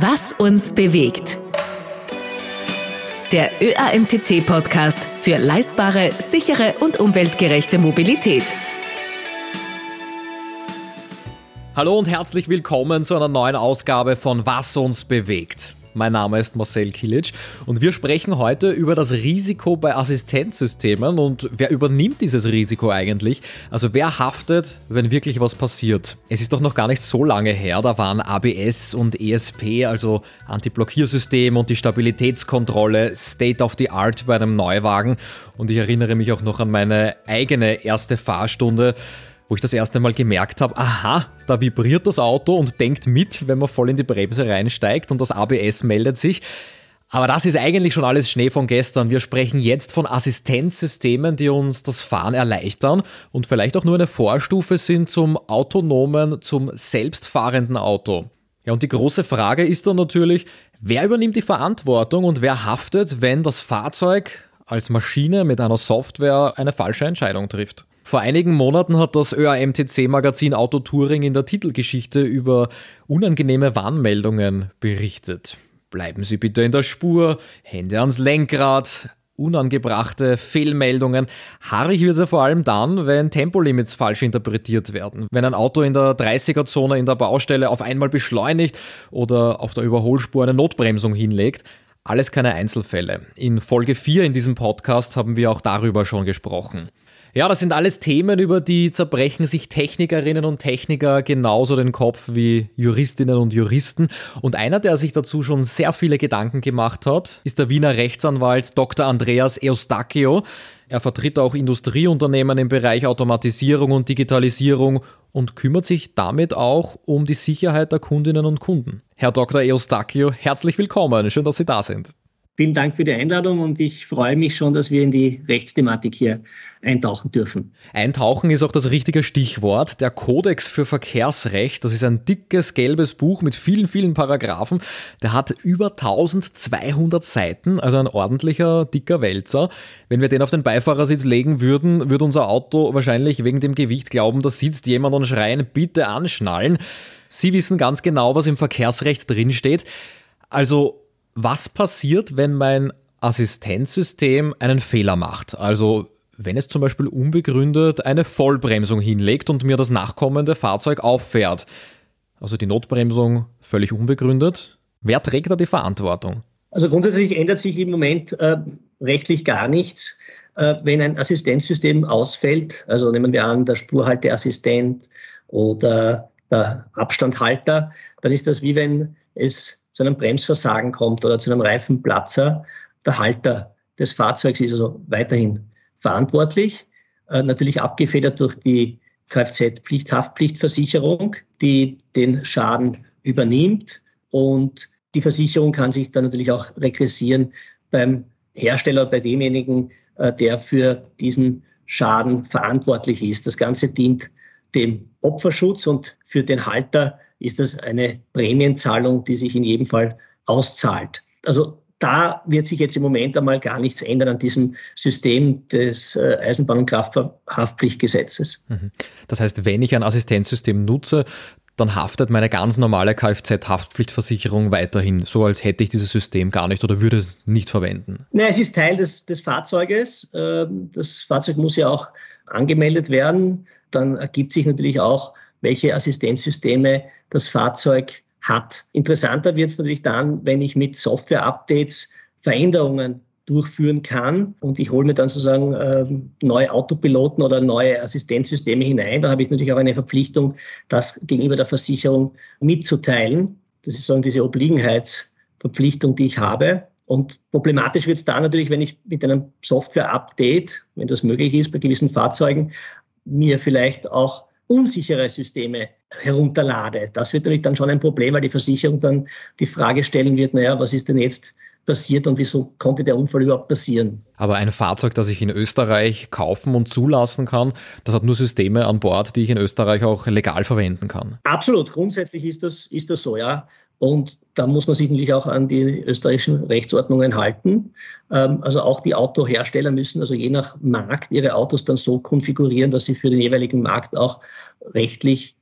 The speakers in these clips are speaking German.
Was uns bewegt. Der ÖAMTC-Podcast für leistbare, sichere und umweltgerechte Mobilität. Hallo und herzlich willkommen zu einer neuen Ausgabe von Was uns bewegt. Mein Name ist Marcel Kilic und wir sprechen heute über das Risiko bei Assistenzsystemen und wer übernimmt dieses Risiko eigentlich? Also wer haftet, wenn wirklich was passiert? Es ist doch noch gar nicht so lange her, da waren ABS und ESP, also Anti-Blockiersystem und die Stabilitätskontrolle State of the Art bei einem Neuwagen und ich erinnere mich auch noch an meine eigene erste Fahrstunde wo ich das erste Mal gemerkt habe, aha, da vibriert das Auto und denkt mit, wenn man voll in die Bremse reinsteigt und das ABS meldet sich. Aber das ist eigentlich schon alles Schnee von gestern. Wir sprechen jetzt von Assistenzsystemen, die uns das Fahren erleichtern und vielleicht auch nur eine Vorstufe sind zum autonomen, zum selbstfahrenden Auto. Ja, und die große Frage ist dann natürlich, wer übernimmt die Verantwortung und wer haftet, wenn das Fahrzeug als Maschine mit einer Software eine falsche Entscheidung trifft? Vor einigen Monaten hat das ÖAMTC-Magazin Auto Touring in der Titelgeschichte über unangenehme Warnmeldungen berichtet. Bleiben Sie bitte in der Spur, Hände ans Lenkrad, unangebrachte Fehlmeldungen. Haarig wird es ja vor allem dann, wenn Tempolimits falsch interpretiert werden. Wenn ein Auto in der 30er-Zone in der Baustelle auf einmal beschleunigt oder auf der Überholspur eine Notbremsung hinlegt. Alles keine Einzelfälle. In Folge 4 in diesem Podcast haben wir auch darüber schon gesprochen. Ja, das sind alles Themen, über die zerbrechen sich Technikerinnen und Techniker genauso den Kopf wie Juristinnen und Juristen. Und einer, der sich dazu schon sehr viele Gedanken gemacht hat, ist der Wiener Rechtsanwalt Dr. Andreas Eustachio. Er vertritt auch Industrieunternehmen im Bereich Automatisierung und Digitalisierung und kümmert sich damit auch um die Sicherheit der Kundinnen und Kunden. Herr Dr. Eustachio, herzlich willkommen. Schön, dass Sie da sind. Vielen Dank für die Einladung und ich freue mich schon, dass wir in die Rechtsthematik hier eintauchen dürfen. Eintauchen ist auch das richtige Stichwort. Der Kodex für Verkehrsrecht, das ist ein dickes gelbes Buch mit vielen, vielen Paragraphen. Der hat über 1200 Seiten, also ein ordentlicher, dicker Wälzer. Wenn wir den auf den Beifahrersitz legen würden, würde unser Auto wahrscheinlich wegen dem Gewicht glauben, da sitzt jemand und schreien, bitte anschnallen. Sie wissen ganz genau, was im Verkehrsrecht drinsteht. Also was passiert, wenn mein Assistenzsystem einen Fehler macht? Also wenn es zum Beispiel unbegründet eine Vollbremsung hinlegt und mir das nachkommende Fahrzeug auffährt. Also die Notbremsung völlig unbegründet. Wer trägt da die Verantwortung? Also grundsätzlich ändert sich im Moment äh, rechtlich gar nichts. Äh, wenn ein Assistenzsystem ausfällt, also nehmen wir an, der Spurhalteassistent oder der Abstandhalter, dann ist das wie wenn es zu einem Bremsversagen kommt oder zu einem Reifenplatzer, der Halter des Fahrzeugs ist also weiterhin verantwortlich, äh, natürlich abgefedert durch die Kfz-Pflichthaftpflichtversicherung, die den Schaden übernimmt und die Versicherung kann sich dann natürlich auch regressieren beim Hersteller, bei demjenigen, äh, der für diesen Schaden verantwortlich ist. Das Ganze dient dem Opferschutz und für den Halter ist das eine Prämienzahlung, die sich in jedem Fall auszahlt. Also da wird sich jetzt im Moment einmal gar nichts ändern an diesem System des äh, Eisenbahn- und Kraftfahrhaftpflichtgesetzes. Mhm. Das heißt, wenn ich ein Assistenzsystem nutze, dann haftet meine ganz normale Kfz-Haftpflichtversicherung weiterhin, so als hätte ich dieses System gar nicht oder würde es nicht verwenden. Nein, es ist Teil des, des Fahrzeuges. Ähm, das Fahrzeug muss ja auch angemeldet werden. Dann ergibt sich natürlich auch welche Assistenzsysteme das Fahrzeug hat. Interessanter wird es natürlich dann, wenn ich mit Software-Updates Veränderungen durchführen kann und ich hole mir dann sozusagen ähm, neue Autopiloten oder neue Assistenzsysteme hinein. Da habe ich natürlich auch eine Verpflichtung, das gegenüber der Versicherung mitzuteilen. Das ist sozusagen diese Obliegenheitsverpflichtung, die ich habe. Und problematisch wird es da natürlich, wenn ich mit einem Software-Update, wenn das möglich ist bei gewissen Fahrzeugen, mir vielleicht auch unsichere Systeme herunterlade. Das wird natürlich dann schon ein Problem, weil die Versicherung dann die Frage stellen wird, naja, was ist denn jetzt passiert und wieso konnte der Unfall überhaupt passieren. Aber ein Fahrzeug, das ich in Österreich kaufen und zulassen kann, das hat nur Systeme an Bord, die ich in Österreich auch legal verwenden kann. Absolut, grundsätzlich ist das, ist das so, ja. Und da muss man sich natürlich auch an die österreichischen Rechtsordnungen halten. Ähm, also auch die Autohersteller müssen also je nach Markt ihre Autos dann so konfigurieren, dass sie für den jeweiligen Markt auch rechtlich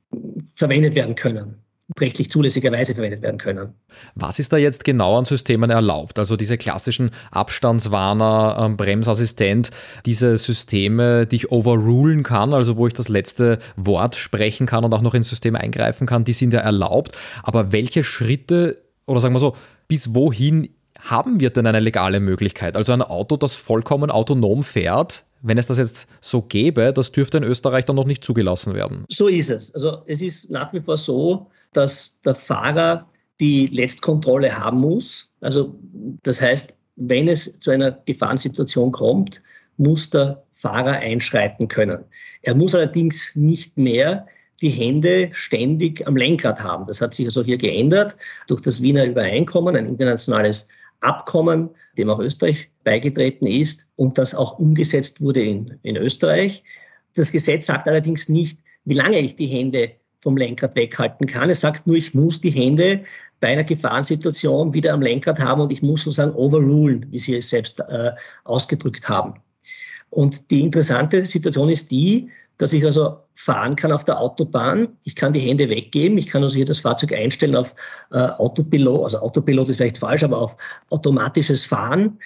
verwendet werden können. Rechtlich zulässigerweise verwendet werden können. Was ist da jetzt genau an Systemen erlaubt? Also diese klassischen Abstandswarner, ähm, Bremsassistent, diese Systeme, die ich overrulen kann, also wo ich das letzte Wort sprechen kann und auch noch ins System eingreifen kann, die sind ja erlaubt. Aber welche Schritte oder sagen wir so, bis wohin haben wir denn eine legale Möglichkeit? Also ein Auto, das vollkommen autonom fährt, wenn es das jetzt so gäbe, das dürfte in Österreich dann noch nicht zugelassen werden. So ist es. Also es ist nach wie vor so, dass der Fahrer die Letztkontrolle haben muss. Also das heißt, wenn es zu einer Gefahrensituation kommt, muss der Fahrer einschreiten können. Er muss allerdings nicht mehr die Hände ständig am Lenkrad haben. Das hat sich also hier geändert durch das Wiener Übereinkommen, ein internationales Abkommen, dem auch Österreich beigetreten ist und das auch umgesetzt wurde in, in Österreich. Das Gesetz sagt allerdings nicht, wie lange ich die Hände vom Lenkrad weghalten kann. Es sagt nur, ich muss die Hände bei einer Gefahrensituation wieder am Lenkrad haben und ich muss sozusagen overrulen, wie Sie es selbst äh, ausgedrückt haben. Und die interessante Situation ist die, dass ich also fahren kann auf der Autobahn. Ich kann die Hände weggeben. Ich kann also hier das Fahrzeug einstellen auf äh, Autopilot. Also Autopilot ist vielleicht falsch, aber auf automatisches Fahren.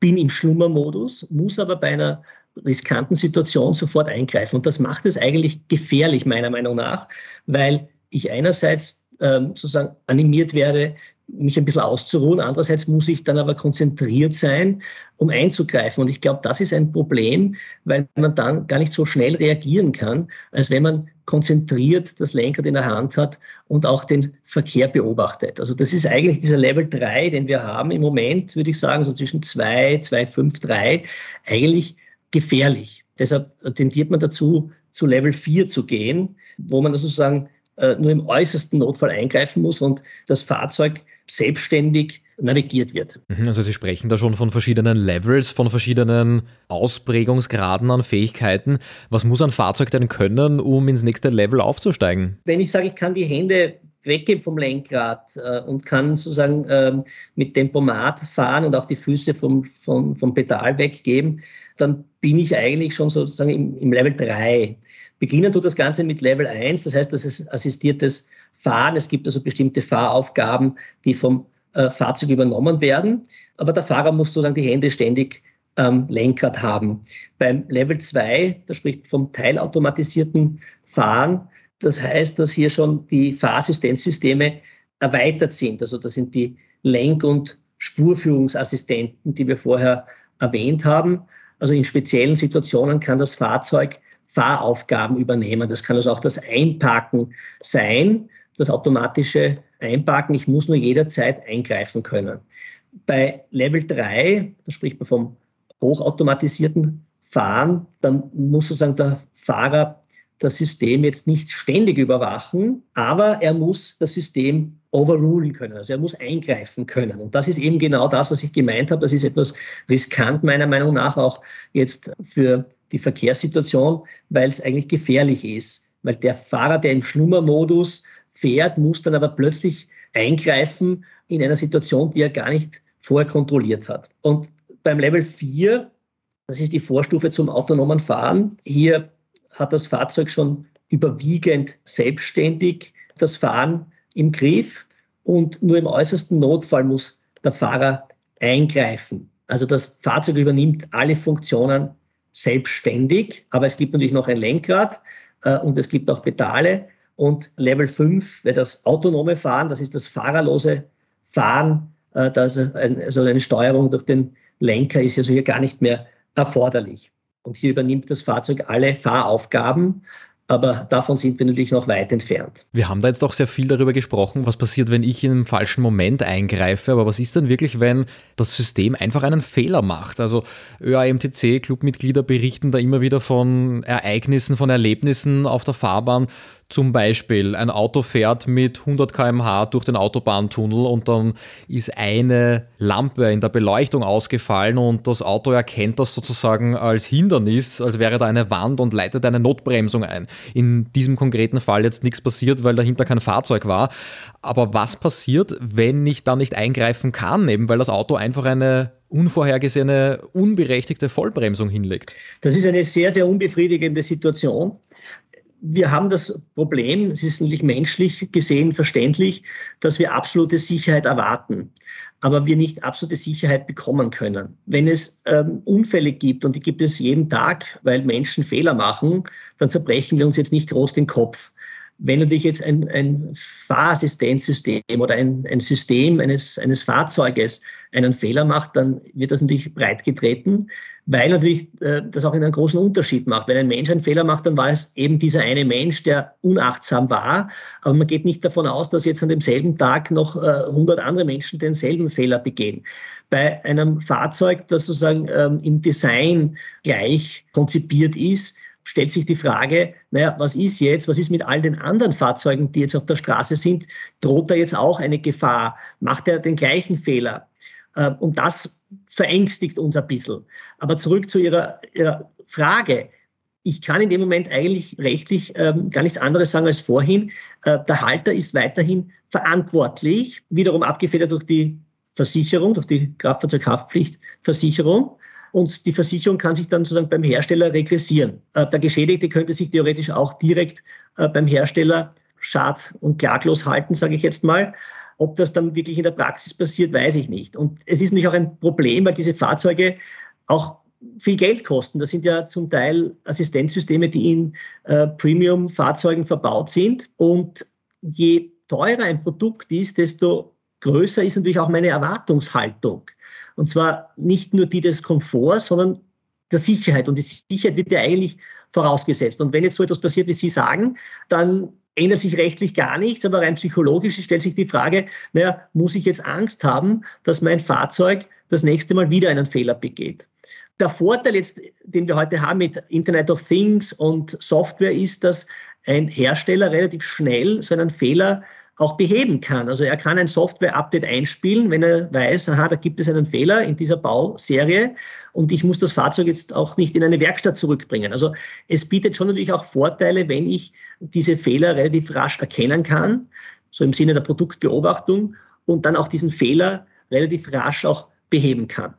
Bin im Schlummermodus, muss aber bei einer riskanten Situation sofort eingreifen. Und das macht es eigentlich gefährlich, meiner Meinung nach, weil ich einerseits ähm, sozusagen animiert werde, mich ein bisschen auszuruhen. Andererseits muss ich dann aber konzentriert sein, um einzugreifen. Und ich glaube, das ist ein Problem, weil man dann gar nicht so schnell reagieren kann, als wenn man konzentriert das Lenkrad in der Hand hat und auch den Verkehr beobachtet. Also das ist eigentlich dieser Level 3, den wir haben im Moment, würde ich sagen, so zwischen 2, 2, 5, 3, eigentlich gefährlich. Deshalb tendiert man dazu, zu Level 4 zu gehen, wo man sozusagen äh, nur im äußersten Notfall eingreifen muss und das Fahrzeug selbstständig navigiert wird. Mhm, also Sie sprechen da schon von verschiedenen Levels, von verschiedenen Ausprägungsgraden an Fähigkeiten. Was muss ein Fahrzeug denn können, um ins nächste Level aufzusteigen? Wenn ich sage, ich kann die Hände weggeben vom Lenkrad äh, und kann sozusagen ähm, mit Tempomat fahren und auch die Füße vom, vom, vom Pedal weggeben, dann bin ich eigentlich schon sozusagen im, im Level 3. Beginnen tut das Ganze mit Level 1, das heißt, das ist assistiertes Fahren. Es gibt also bestimmte Fahraufgaben, die vom äh, Fahrzeug übernommen werden. Aber der Fahrer muss sozusagen die Hände ständig ähm, Lenkrad haben. Beim Level 2, da spricht vom teilautomatisierten Fahren. Das heißt, dass hier schon die Fahrassistenzsysteme erweitert sind. Also das sind die Lenk- und Spurführungsassistenten, die wir vorher erwähnt haben. Also in speziellen Situationen kann das Fahrzeug Fahraufgaben übernehmen. Das kann also auch das Einparken sein, das automatische Einparken. Ich muss nur jederzeit eingreifen können. Bei Level 3, da spricht man vom hochautomatisierten Fahren, dann muss sozusagen der Fahrer das System jetzt nicht ständig überwachen, aber er muss das System overrulen können. Also er muss eingreifen können. Und das ist eben genau das, was ich gemeint habe. Das ist etwas riskant meiner Meinung nach auch jetzt für die Verkehrssituation, weil es eigentlich gefährlich ist. Weil der Fahrer, der im Schlummermodus fährt, muss dann aber plötzlich eingreifen in einer Situation, die er gar nicht vorher kontrolliert hat. Und beim Level 4, das ist die Vorstufe zum autonomen Fahren, hier hat das Fahrzeug schon überwiegend selbstständig das Fahren im Griff und nur im äußersten Notfall muss der Fahrer eingreifen. Also das Fahrzeug übernimmt alle Funktionen selbstständig, aber es gibt natürlich noch ein Lenkrad äh, und es gibt auch Pedale. Und Level 5 wäre das autonome Fahren, das ist das fahrerlose Fahren. Äh, ein, also eine Steuerung durch den Lenker ist also hier gar nicht mehr erforderlich. Und hier übernimmt das Fahrzeug alle Fahraufgaben aber davon sind wir natürlich noch weit entfernt. Wir haben da jetzt auch sehr viel darüber gesprochen, was passiert, wenn ich in einem falschen Moment eingreife. Aber was ist denn wirklich, wenn das System einfach einen Fehler macht? Also ÖAMTC, Clubmitglieder berichten da immer wieder von Ereignissen, von Erlebnissen auf der Fahrbahn, zum Beispiel, ein Auto fährt mit 100 km/h durch den Autobahntunnel und dann ist eine Lampe in der Beleuchtung ausgefallen und das Auto erkennt das sozusagen als Hindernis, als wäre da eine Wand und leitet eine Notbremsung ein. In diesem konkreten Fall jetzt nichts passiert, weil dahinter kein Fahrzeug war. Aber was passiert, wenn ich dann nicht eingreifen kann, eben weil das Auto einfach eine unvorhergesehene, unberechtigte Vollbremsung hinlegt? Das ist eine sehr, sehr unbefriedigende Situation wir haben das Problem, es ist natürlich menschlich gesehen verständlich, dass wir absolute Sicherheit erwarten, aber wir nicht absolute Sicherheit bekommen können. Wenn es ähm, Unfälle gibt, und die gibt es jeden Tag, weil Menschen Fehler machen, dann zerbrechen wir uns jetzt nicht groß den Kopf. Wenn natürlich jetzt ein, ein Fahrassistenzsystem oder ein, ein System eines, eines Fahrzeuges einen Fehler macht, dann wird das natürlich breit getreten, weil natürlich äh, das auch einen großen Unterschied macht. Wenn ein Mensch einen Fehler macht, dann war es eben dieser eine Mensch, der unachtsam war. Aber man geht nicht davon aus, dass jetzt an demselben Tag noch äh, 100 andere Menschen denselben Fehler begehen. Bei einem Fahrzeug, das sozusagen ähm, im Design gleich konzipiert ist, stellt sich die Frage, naja, was ist jetzt, was ist mit all den anderen Fahrzeugen, die jetzt auf der Straße sind? Droht da jetzt auch eine Gefahr? Macht er den gleichen Fehler? Äh, und das verängstigt uns ein bisschen. Aber zurück zu Ihrer, Ihrer Frage. Ich kann in dem Moment eigentlich rechtlich ähm, gar nichts anderes sagen als vorhin. Äh, der Halter ist weiterhin verantwortlich, wiederum abgefedert durch die Versicherung, durch die Kraftfahrzeughaftpflichtversicherung und die Versicherung kann sich dann sozusagen beim Hersteller regressieren. Äh, der Geschädigte könnte sich theoretisch auch direkt äh, beim Hersteller schad- und klaglos halten, sage ich jetzt mal. Ob das dann wirklich in der Praxis passiert, weiß ich nicht. Und es ist natürlich auch ein Problem, weil diese Fahrzeuge auch viel Geld kosten. Das sind ja zum Teil Assistenzsysteme, die in äh, Premium-Fahrzeugen verbaut sind. Und je teurer ein Produkt ist, desto größer ist natürlich auch meine Erwartungshaltung. Und zwar nicht nur die des Komforts, sondern der Sicherheit. Und die Sicherheit wird ja eigentlich vorausgesetzt. Und wenn jetzt so etwas passiert, wie Sie sagen, dann ändert sich rechtlich gar nichts, aber rein psychologisch stellt sich die Frage, naja, muss ich jetzt Angst haben, dass mein Fahrzeug das nächste Mal wieder einen Fehler begeht? Der Vorteil jetzt, den wir heute haben mit Internet of Things und Software ist, dass ein Hersteller relativ schnell so einen Fehler auch beheben kann. Also er kann ein Software-Update einspielen, wenn er weiß, aha, da gibt es einen Fehler in dieser Bauserie und ich muss das Fahrzeug jetzt auch nicht in eine Werkstatt zurückbringen. Also es bietet schon natürlich auch Vorteile, wenn ich diese Fehler relativ rasch erkennen kann, so im Sinne der Produktbeobachtung und dann auch diesen Fehler relativ rasch auch beheben kann.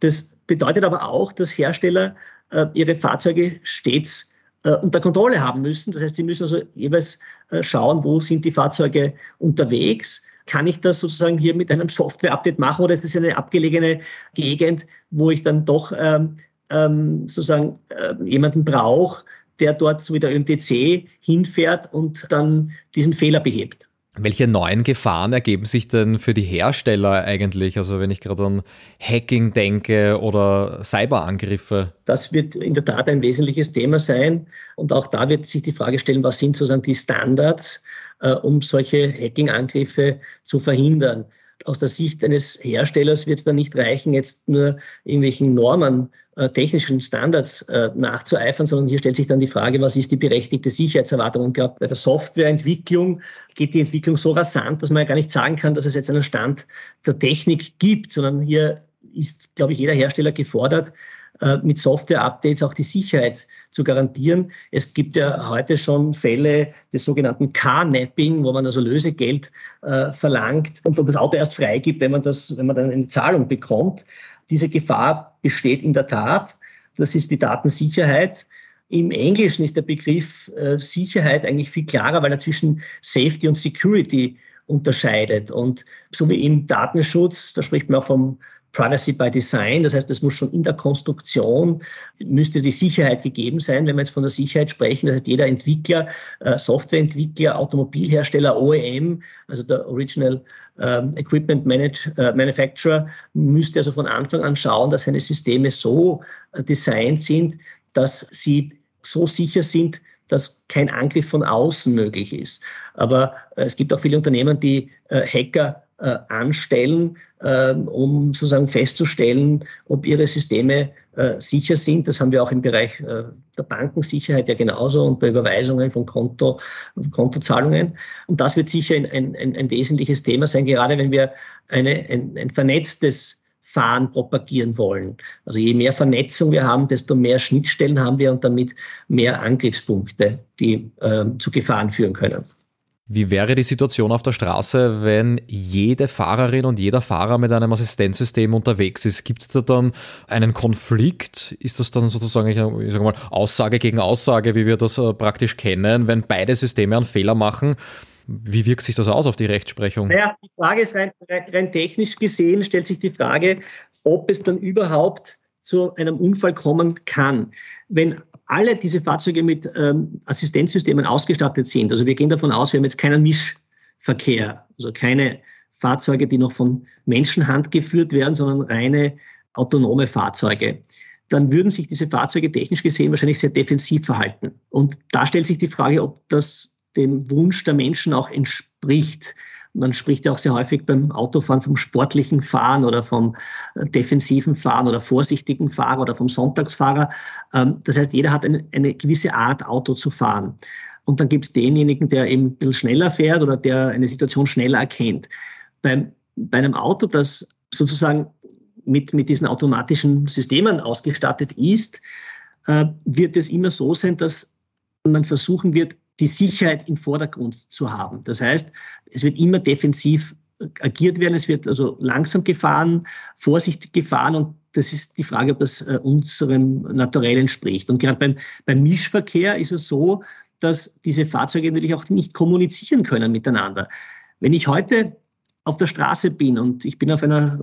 Das bedeutet aber auch, dass Hersteller äh, ihre Fahrzeuge stets unter Kontrolle haben müssen. Das heißt, sie müssen also jeweils äh, schauen, wo sind die Fahrzeuge unterwegs. Kann ich das sozusagen hier mit einem Software-Update machen oder ist das eine abgelegene Gegend, wo ich dann doch ähm, ähm, sozusagen äh, jemanden brauche, der dort so wie der ÖMTC hinfährt und dann diesen Fehler behebt? Welche neuen Gefahren ergeben sich denn für die Hersteller eigentlich? Also wenn ich gerade an Hacking denke oder Cyberangriffe. Das wird in der Tat ein wesentliches Thema sein. Und auch da wird sich die Frage stellen, was sind sozusagen die Standards, äh, um solche Hacking-Angriffe zu verhindern aus der Sicht eines Herstellers wird es dann nicht reichen, jetzt nur irgendwelchen Normen, äh, technischen Standards äh, nachzueifern, sondern hier stellt sich dann die Frage, was ist die berechtigte Sicherheitserwartung? Und gerade bei der Softwareentwicklung geht die Entwicklung so rasant, dass man ja gar nicht sagen kann, dass es jetzt einen Stand der Technik gibt, sondern hier ist, glaube ich, jeder Hersteller gefordert, mit Software-Updates auch die Sicherheit zu garantieren. Es gibt ja heute schon Fälle des sogenannten Car-Napping, wo man also Lösegeld äh, verlangt und das Auto erst freigibt, wenn man das, wenn man dann eine Zahlung bekommt. Diese Gefahr besteht in der Tat. Das ist die Datensicherheit. Im Englischen ist der Begriff äh, Sicherheit eigentlich viel klarer, weil er zwischen Safety und Security unterscheidet. Und so wie im Datenschutz, da spricht man auch vom Privacy by Design. Das heißt, es muss schon in der Konstruktion, müsste die Sicherheit gegeben sein, wenn wir jetzt von der Sicherheit sprechen. Das heißt, jeder Entwickler, äh, Softwareentwickler, Automobilhersteller, OEM, also der Original ähm, Equipment äh, Manufacturer, müsste also von Anfang an schauen, dass seine Systeme so äh, designt sind, dass sie so sicher sind, dass kein Angriff von außen möglich ist. Aber es gibt auch viele Unternehmen, die Hacker äh, anstellen, äh, um sozusagen festzustellen, ob ihre Systeme äh, sicher sind. Das haben wir auch im Bereich äh, der Bankensicherheit ja genauso und bei Überweisungen von Konto, Kontozahlungen. Und das wird sicher ein, ein, ein wesentliches Thema sein, gerade wenn wir eine, ein, ein vernetztes Fahren propagieren wollen. Also je mehr Vernetzung wir haben, desto mehr Schnittstellen haben wir und damit mehr Angriffspunkte, die äh, zu Gefahren führen können. Wie wäre die Situation auf der Straße, wenn jede Fahrerin und jeder Fahrer mit einem Assistenzsystem unterwegs ist? Gibt es da dann einen Konflikt? Ist das dann sozusagen, ich sage mal, Aussage gegen Aussage, wie wir das äh, praktisch kennen, wenn beide Systeme einen Fehler machen? Wie wirkt sich das aus auf die Rechtsprechung? Naja, die Frage ist rein, rein technisch gesehen, stellt sich die Frage, ob es dann überhaupt zu einem Unfall kommen kann. Wenn alle diese Fahrzeuge mit ähm, Assistenzsystemen ausgestattet sind, also wir gehen davon aus, wir haben jetzt keinen Mischverkehr, also keine Fahrzeuge, die noch von Menschenhand geführt werden, sondern reine autonome Fahrzeuge, dann würden sich diese Fahrzeuge technisch gesehen wahrscheinlich sehr defensiv verhalten. Und da stellt sich die Frage, ob das dem Wunsch der Menschen auch entspricht. Man spricht ja auch sehr häufig beim Autofahren vom sportlichen Fahren oder vom äh, defensiven Fahren oder vorsichtigen Fahrer oder vom Sonntagsfahrer. Ähm, das heißt, jeder hat eine, eine gewisse Art, Auto zu fahren. Und dann gibt es denjenigen, der eben ein bisschen schneller fährt oder der eine Situation schneller erkennt. Beim, bei einem Auto, das sozusagen mit, mit diesen automatischen Systemen ausgestattet ist, äh, wird es immer so sein, dass man versuchen wird, die Sicherheit im Vordergrund zu haben. Das heißt, es wird immer defensiv agiert werden, es wird also langsam gefahren, vorsichtig gefahren und das ist die Frage, ob das äh, unserem Naturell entspricht. Und gerade beim, beim Mischverkehr ist es so, dass diese Fahrzeuge natürlich auch nicht kommunizieren können miteinander. Wenn ich heute auf der Straße bin und ich bin auf einer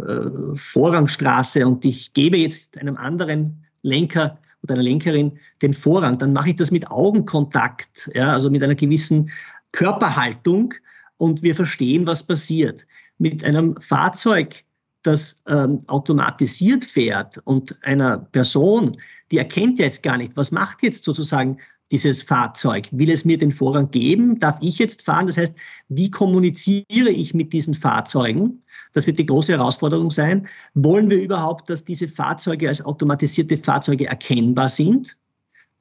äh, Vorrangstraße und ich gebe jetzt einem anderen Lenker oder einer Lenkerin den Vorrang, dann mache ich das mit Augenkontakt, ja, also mit einer gewissen Körperhaltung und wir verstehen, was passiert. Mit einem Fahrzeug, das ähm, automatisiert fährt und einer Person, die erkennt ja jetzt gar nicht, was macht jetzt sozusagen dieses Fahrzeug? Will es mir den Vorrang geben? Darf ich jetzt fahren? Das heißt, wie kommuniziere ich mit diesen Fahrzeugen? Das wird die große Herausforderung sein. Wollen wir überhaupt, dass diese Fahrzeuge als automatisierte Fahrzeuge erkennbar sind?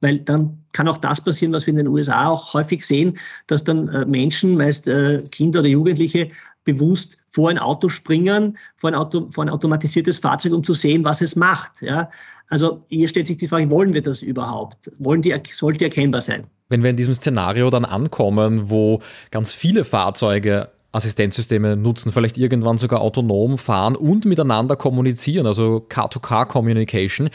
Weil dann kann auch das passieren, was wir in den USA auch häufig sehen, dass dann äh, Menschen, meist äh, Kinder oder Jugendliche, bewusst vor ein Auto springen, vor ein, Auto, vor ein automatisiertes Fahrzeug, um zu sehen, was es macht. Ja? Also hier stellt sich die Frage, wollen wir das überhaupt? Wollen die, sollte erkennbar sein? Wenn wir in diesem Szenario dann ankommen, wo ganz viele Fahrzeuge Assistenzsysteme nutzen, vielleicht irgendwann sogar autonom fahren und miteinander kommunizieren, also Car-to-Car-Communication.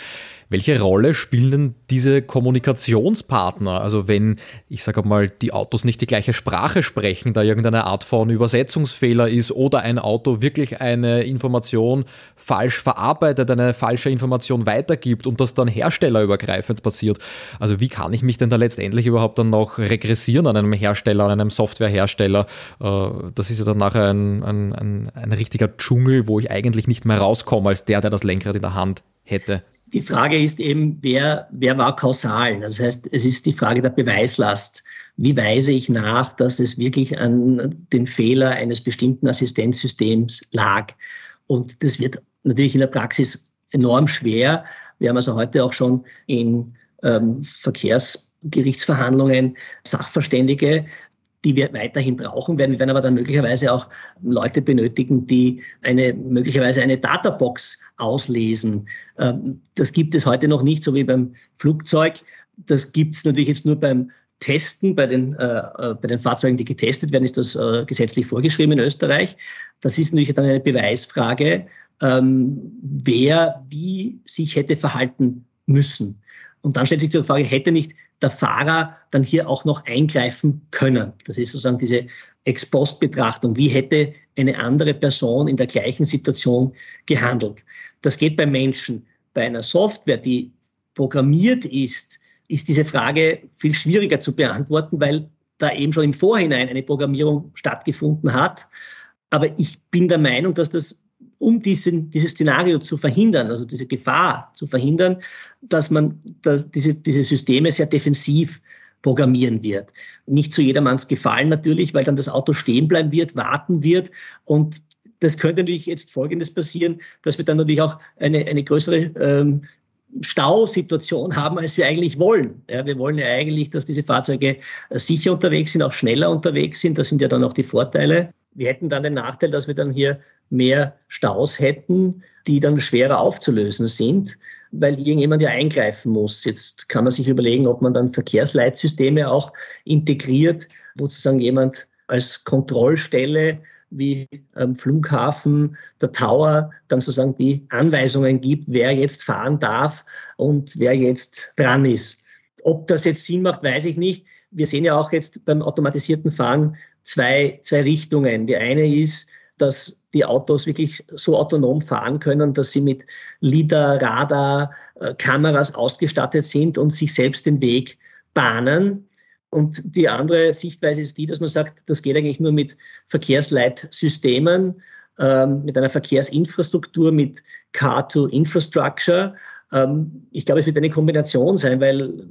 Welche Rolle spielen denn diese Kommunikationspartner? Also wenn, ich sage mal, die Autos nicht die gleiche Sprache sprechen, da irgendeine Art von Übersetzungsfehler ist oder ein Auto wirklich eine Information falsch verarbeitet, eine falsche Information weitergibt und das dann herstellerübergreifend passiert. Also wie kann ich mich denn da letztendlich überhaupt dann noch regressieren an einem Hersteller, an einem Softwarehersteller? Äh, das ist ja dann nachher ein, ein, ein, ein richtiger Dschungel, wo ich eigentlich nicht mehr rauskomme als der, der das Lenkrad in der Hand hätte. Die Frage ist eben, wer, wer war kausal? Das heißt, es ist die Frage der Beweislast. Wie weise ich nach, dass es wirklich an den Fehler eines bestimmten Assistenzsystems lag? Und das wird natürlich in der Praxis enorm schwer. Wir haben also heute auch schon in ähm, Verkehrsgerichtsverhandlungen Sachverständige die wir weiterhin brauchen werden. Wir werden aber dann möglicherweise auch Leute benötigen, die eine, möglicherweise eine Databox auslesen. Ähm, das gibt es heute noch nicht, so wie beim Flugzeug. Das gibt es natürlich jetzt nur beim Testen, bei den, äh, äh, bei den Fahrzeugen, die getestet werden, ist das äh, gesetzlich vorgeschrieben in Österreich. Das ist natürlich dann eine Beweisfrage, ähm, wer wie sich hätte verhalten müssen. Und dann stellt sich die Frage, hätte nicht der Fahrer dann hier auch noch eingreifen können? Das ist sozusagen diese Ex-Post-Betrachtung. Wie hätte eine andere Person in der gleichen Situation gehandelt? Das geht bei Menschen. Bei einer Software, die programmiert ist, ist diese Frage viel schwieriger zu beantworten, weil da eben schon im Vorhinein eine Programmierung stattgefunden hat. Aber ich bin der Meinung, dass das um diesen, dieses Szenario zu verhindern, also diese Gefahr zu verhindern, dass man dass diese, diese Systeme sehr defensiv programmieren wird. Nicht zu jedermanns Gefallen natürlich, weil dann das Auto stehen bleiben wird, warten wird und das könnte natürlich jetzt Folgendes passieren, dass wir dann natürlich auch eine, eine größere ähm, Stausituation haben, als wir eigentlich wollen. Ja, wir wollen ja eigentlich, dass diese Fahrzeuge sicher unterwegs sind, auch schneller unterwegs sind. Das sind ja dann auch die Vorteile. Wir hätten dann den Nachteil, dass wir dann hier mehr Staus hätten, die dann schwerer aufzulösen sind, weil irgendjemand ja eingreifen muss. Jetzt kann man sich überlegen, ob man dann Verkehrsleitsysteme auch integriert, wo sozusagen jemand als Kontrollstelle wie ähm, Flughafen, der Tower, dann sozusagen die Anweisungen gibt, wer jetzt fahren darf und wer jetzt dran ist. Ob das jetzt Sinn macht, weiß ich nicht. Wir sehen ja auch jetzt beim automatisierten Fahren zwei, zwei Richtungen. Die eine ist, dass die Autos wirklich so autonom fahren können, dass sie mit LIDAR, Radar, äh, Kameras ausgestattet sind und sich selbst den Weg bahnen. Und die andere Sichtweise ist die, dass man sagt, das geht eigentlich nur mit Verkehrsleitsystemen, ähm, mit einer Verkehrsinfrastruktur, mit Car-to-Infrastructure. Ähm, ich glaube, es wird eine Kombination sein, weil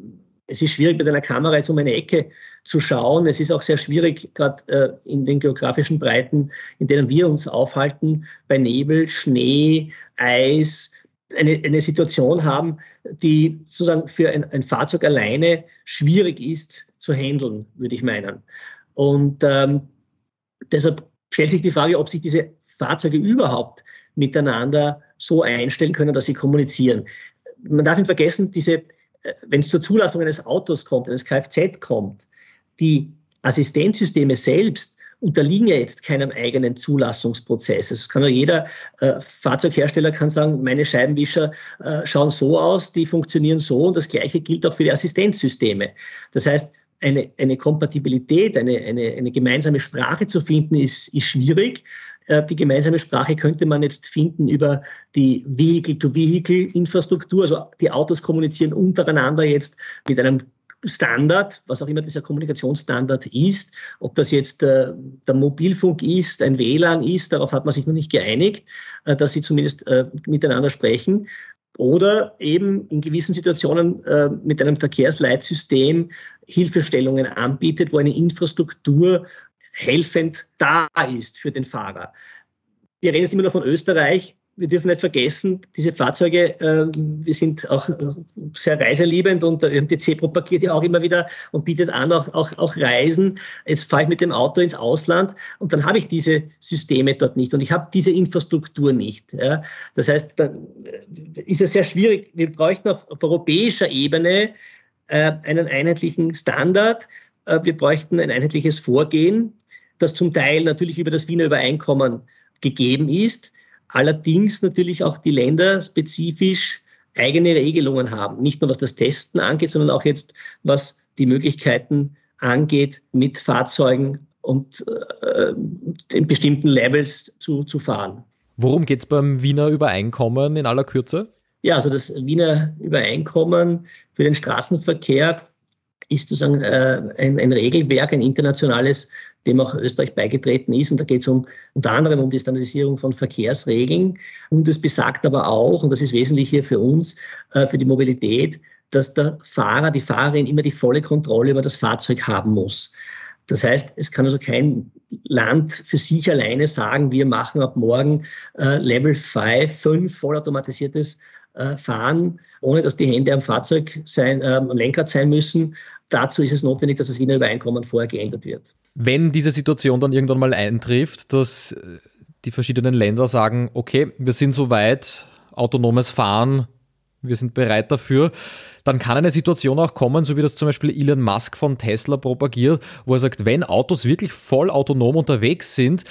es ist schwierig, mit einer Kamera jetzt um eine Ecke zu schauen. Es ist auch sehr schwierig, gerade äh, in den geografischen Breiten, in denen wir uns aufhalten, bei Nebel, Schnee, Eis, eine, eine Situation haben, die sozusagen für ein, ein Fahrzeug alleine schwierig ist zu handeln, würde ich meinen. Und ähm, deshalb stellt sich die Frage, ob sich diese Fahrzeuge überhaupt miteinander so einstellen können, dass sie kommunizieren. Man darf nicht vergessen, diese wenn es zur Zulassung eines Autos kommt, eines Kfz kommt, die Assistenzsysteme selbst unterliegen ja jetzt keinem eigenen Zulassungsprozess. Es kann ja jeder äh, Fahrzeughersteller kann sagen, meine Scheibenwischer äh, schauen so aus, die funktionieren so und das Gleiche gilt auch für die Assistenzsysteme. Das heißt, eine, eine Kompatibilität, eine, eine, eine gemeinsame Sprache zu finden, ist, ist schwierig. Äh, die gemeinsame Sprache könnte man jetzt finden über die Vehicle-to-Vehicle-Infrastruktur. Also die Autos kommunizieren untereinander jetzt mit einem Standard, was auch immer dieser Kommunikationsstandard ist, ob das jetzt äh, der Mobilfunk ist, ein WLAN ist, darauf hat man sich noch nicht geeinigt, äh, dass sie zumindest miteinander sprechen. Oder eben in gewissen Situationen äh, mit einem Verkehrsleitsystem Hilfestellungen anbietet, wo eine Infrastruktur helfend da ist für den Fahrer. Wir reden jetzt immer nur von Österreich. Wir dürfen nicht vergessen, diese Fahrzeuge, äh, wir sind auch äh, sehr reiseliebend und der MTC propagiert ja auch immer wieder und bietet an auch, auch, auch Reisen. Jetzt fahre ich mit dem Auto ins Ausland und dann habe ich diese Systeme dort nicht und ich habe diese Infrastruktur nicht. Ja. Das heißt, dann äh, ist es sehr schwierig. Wir bräuchten auf, auf europäischer Ebene äh, einen einheitlichen Standard. Äh, wir bräuchten ein einheitliches Vorgehen das zum Teil natürlich über das Wiener Übereinkommen gegeben ist, allerdings natürlich auch die Länder spezifisch eigene Regelungen haben. Nicht nur was das Testen angeht, sondern auch jetzt was die Möglichkeiten angeht, mit Fahrzeugen und äh, in bestimmten Levels zu, zu fahren. Worum geht es beim Wiener Übereinkommen in aller Kürze? Ja, also das Wiener Übereinkommen für den Straßenverkehr ist sozusagen äh, ein, ein, Regelwerk, ein internationales, dem auch Österreich beigetreten ist. Und da geht es um, unter anderem um die Standardisierung von Verkehrsregeln. Und es besagt aber auch, und das ist wesentlich hier für uns, äh, für die Mobilität, dass der Fahrer, die Fahrerin immer die volle Kontrolle über das Fahrzeug haben muss. Das heißt, es kann also kein Land für sich alleine sagen, wir machen ab morgen äh, Level 5, 5 vollautomatisiertes äh, fahren, ohne dass die Hände am Fahrzeug sein, äh, am Lenkrad sein müssen. Dazu ist es notwendig, dass das Wiener Übereinkommen vorher geändert wird. Wenn diese Situation dann irgendwann mal eintrifft, dass die verschiedenen Länder sagen, okay, wir sind soweit, autonomes Fahren, wir sind bereit dafür, dann kann eine Situation auch kommen, so wie das zum Beispiel Elon Musk von Tesla propagiert, wo er sagt, wenn Autos wirklich voll autonom unterwegs sind,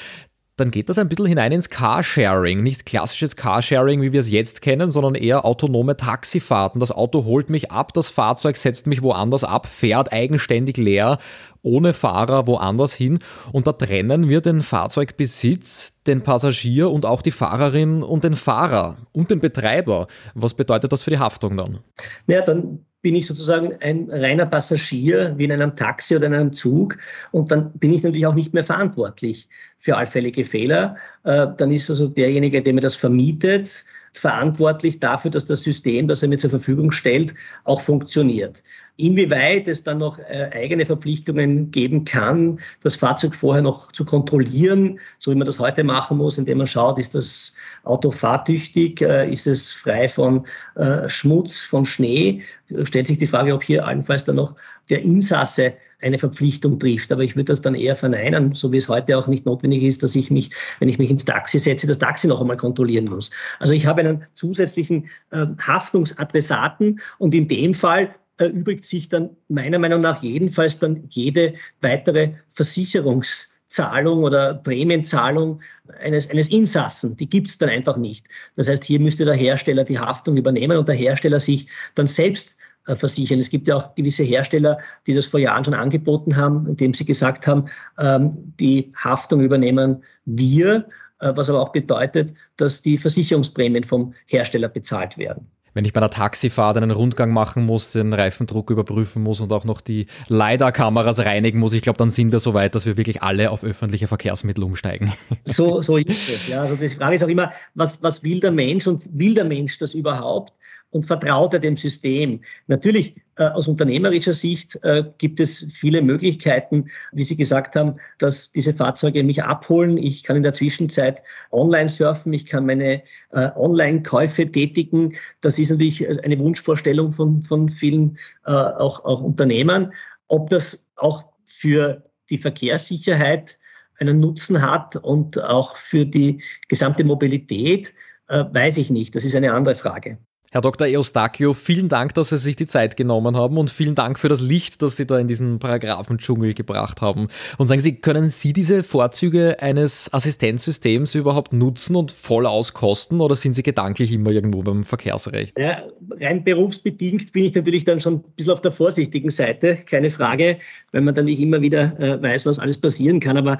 dann geht das ein bisschen hinein ins Carsharing. Nicht klassisches Carsharing, wie wir es jetzt kennen, sondern eher autonome Taxifahrten. Das Auto holt mich ab, das Fahrzeug setzt mich woanders ab, fährt eigenständig leer, ohne Fahrer woanders hin. Und da trennen wir den Fahrzeugbesitz, den Passagier und auch die Fahrerin und den Fahrer und den Betreiber. Was bedeutet das für die Haftung dann? Ja, dann bin ich sozusagen ein reiner Passagier wie in einem Taxi oder in einem Zug und dann bin ich natürlich auch nicht mehr verantwortlich für allfällige Fehler. Äh, dann ist also derjenige, der mir das vermietet, verantwortlich dafür, dass das System, das er mir zur Verfügung stellt, auch funktioniert. Inwieweit es dann noch äh, eigene Verpflichtungen geben kann, das Fahrzeug vorher noch zu kontrollieren, so wie man das heute machen muss, indem man schaut, ist das Auto fahrtüchtig, äh, ist es frei von äh, Schmutz, von Schnee, stellt sich die Frage, ob hier allenfalls dann noch der Insasse eine Verpflichtung trifft. Aber ich würde das dann eher verneinen, so wie es heute auch nicht notwendig ist, dass ich mich, wenn ich mich ins Taxi setze, das Taxi noch einmal kontrollieren muss. Also ich habe einen zusätzlichen äh, Haftungsadressaten und in dem Fall erübrigt sich dann meiner Meinung nach jedenfalls dann jede weitere Versicherungs- Zahlung oder Prämienzahlung eines, eines Insassen, die gibt es dann einfach nicht. Das heißt, hier müsste der Hersteller die Haftung übernehmen und der Hersteller sich dann selbst versichern. Es gibt ja auch gewisse Hersteller, die das vor Jahren schon angeboten haben, indem sie gesagt haben, ähm, die Haftung übernehmen wir, äh, was aber auch bedeutet, dass die Versicherungsprämien vom Hersteller bezahlt werden wenn ich bei einer Taxifahrt einen Rundgang machen muss, den Reifendruck überprüfen muss und auch noch die LiDAR-Kameras reinigen muss, ich glaube, dann sind wir so weit, dass wir wirklich alle auf öffentliche Verkehrsmittel umsteigen. So, so ist es. Ja. Also die Frage ist auch immer, was, was will der Mensch und will der Mensch das überhaupt? Und vertraut er dem System. Natürlich äh, aus unternehmerischer Sicht äh, gibt es viele Möglichkeiten, wie Sie gesagt haben, dass diese Fahrzeuge mich abholen. Ich kann in der Zwischenzeit online surfen, ich kann meine äh, Online-Käufe tätigen. Das ist natürlich eine Wunschvorstellung von, von vielen auch, auch Unternehmern. Ob das auch für die Verkehrssicherheit einen Nutzen hat und auch für die gesamte Mobilität, weiß ich nicht. Das ist eine andere Frage. Herr Dr. Eustachio, vielen Dank, dass Sie sich die Zeit genommen haben und vielen Dank für das Licht, das Sie da in diesen Paragraphendschungel gebracht haben. Und sagen Sie, können Sie diese Vorzüge eines Assistenzsystems überhaupt nutzen und voll auskosten oder sind Sie gedanklich immer irgendwo beim Verkehrsrecht? Ja, rein berufsbedingt bin ich natürlich dann schon ein bisschen auf der vorsichtigen Seite, keine Frage, weil man dann nicht immer wieder äh, weiß, was alles passieren kann. Aber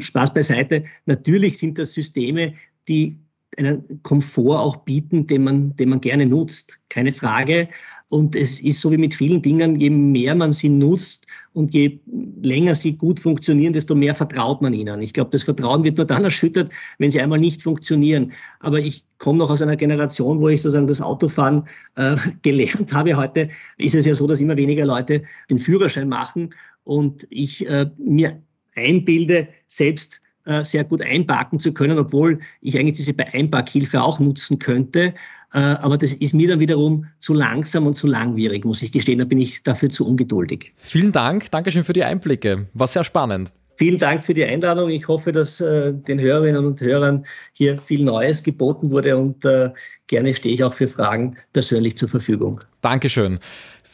Spaß beiseite, natürlich sind das Systeme, die einen Komfort auch bieten, den man, den man gerne nutzt. Keine Frage. Und es ist so wie mit vielen Dingen, je mehr man sie nutzt und je länger sie gut funktionieren, desto mehr vertraut man ihnen. Ich glaube, das Vertrauen wird nur dann erschüttert, wenn sie einmal nicht funktionieren. Aber ich komme noch aus einer Generation, wo ich sozusagen das Autofahren äh, gelernt habe. Heute ist es ja so, dass immer weniger Leute den Führerschein machen und ich äh, mir einbilde, selbst äh, sehr gut einparken zu können, obwohl ich eigentlich diese Einparkhilfe auch nutzen könnte. Äh, aber das ist mir dann wiederum zu langsam und zu langwierig, muss ich gestehen. Da bin ich dafür zu ungeduldig. Vielen Dank. Dankeschön für die Einblicke. War sehr spannend. Vielen Dank für die Einladung. Ich hoffe, dass äh, den Hörerinnen und Hörern hier viel Neues geboten wurde und äh, gerne stehe ich auch für Fragen persönlich zur Verfügung. Dankeschön.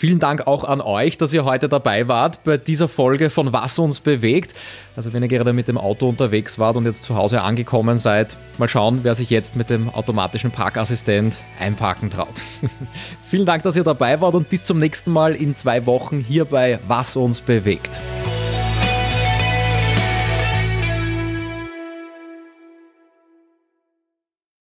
Vielen Dank auch an euch, dass ihr heute dabei wart bei dieser Folge von Was uns bewegt. Also wenn ihr gerade mit dem Auto unterwegs wart und jetzt zu Hause angekommen seid, mal schauen, wer sich jetzt mit dem automatischen Parkassistent einparken traut. Vielen Dank, dass ihr dabei wart und bis zum nächsten Mal in zwei Wochen hier bei Was uns bewegt.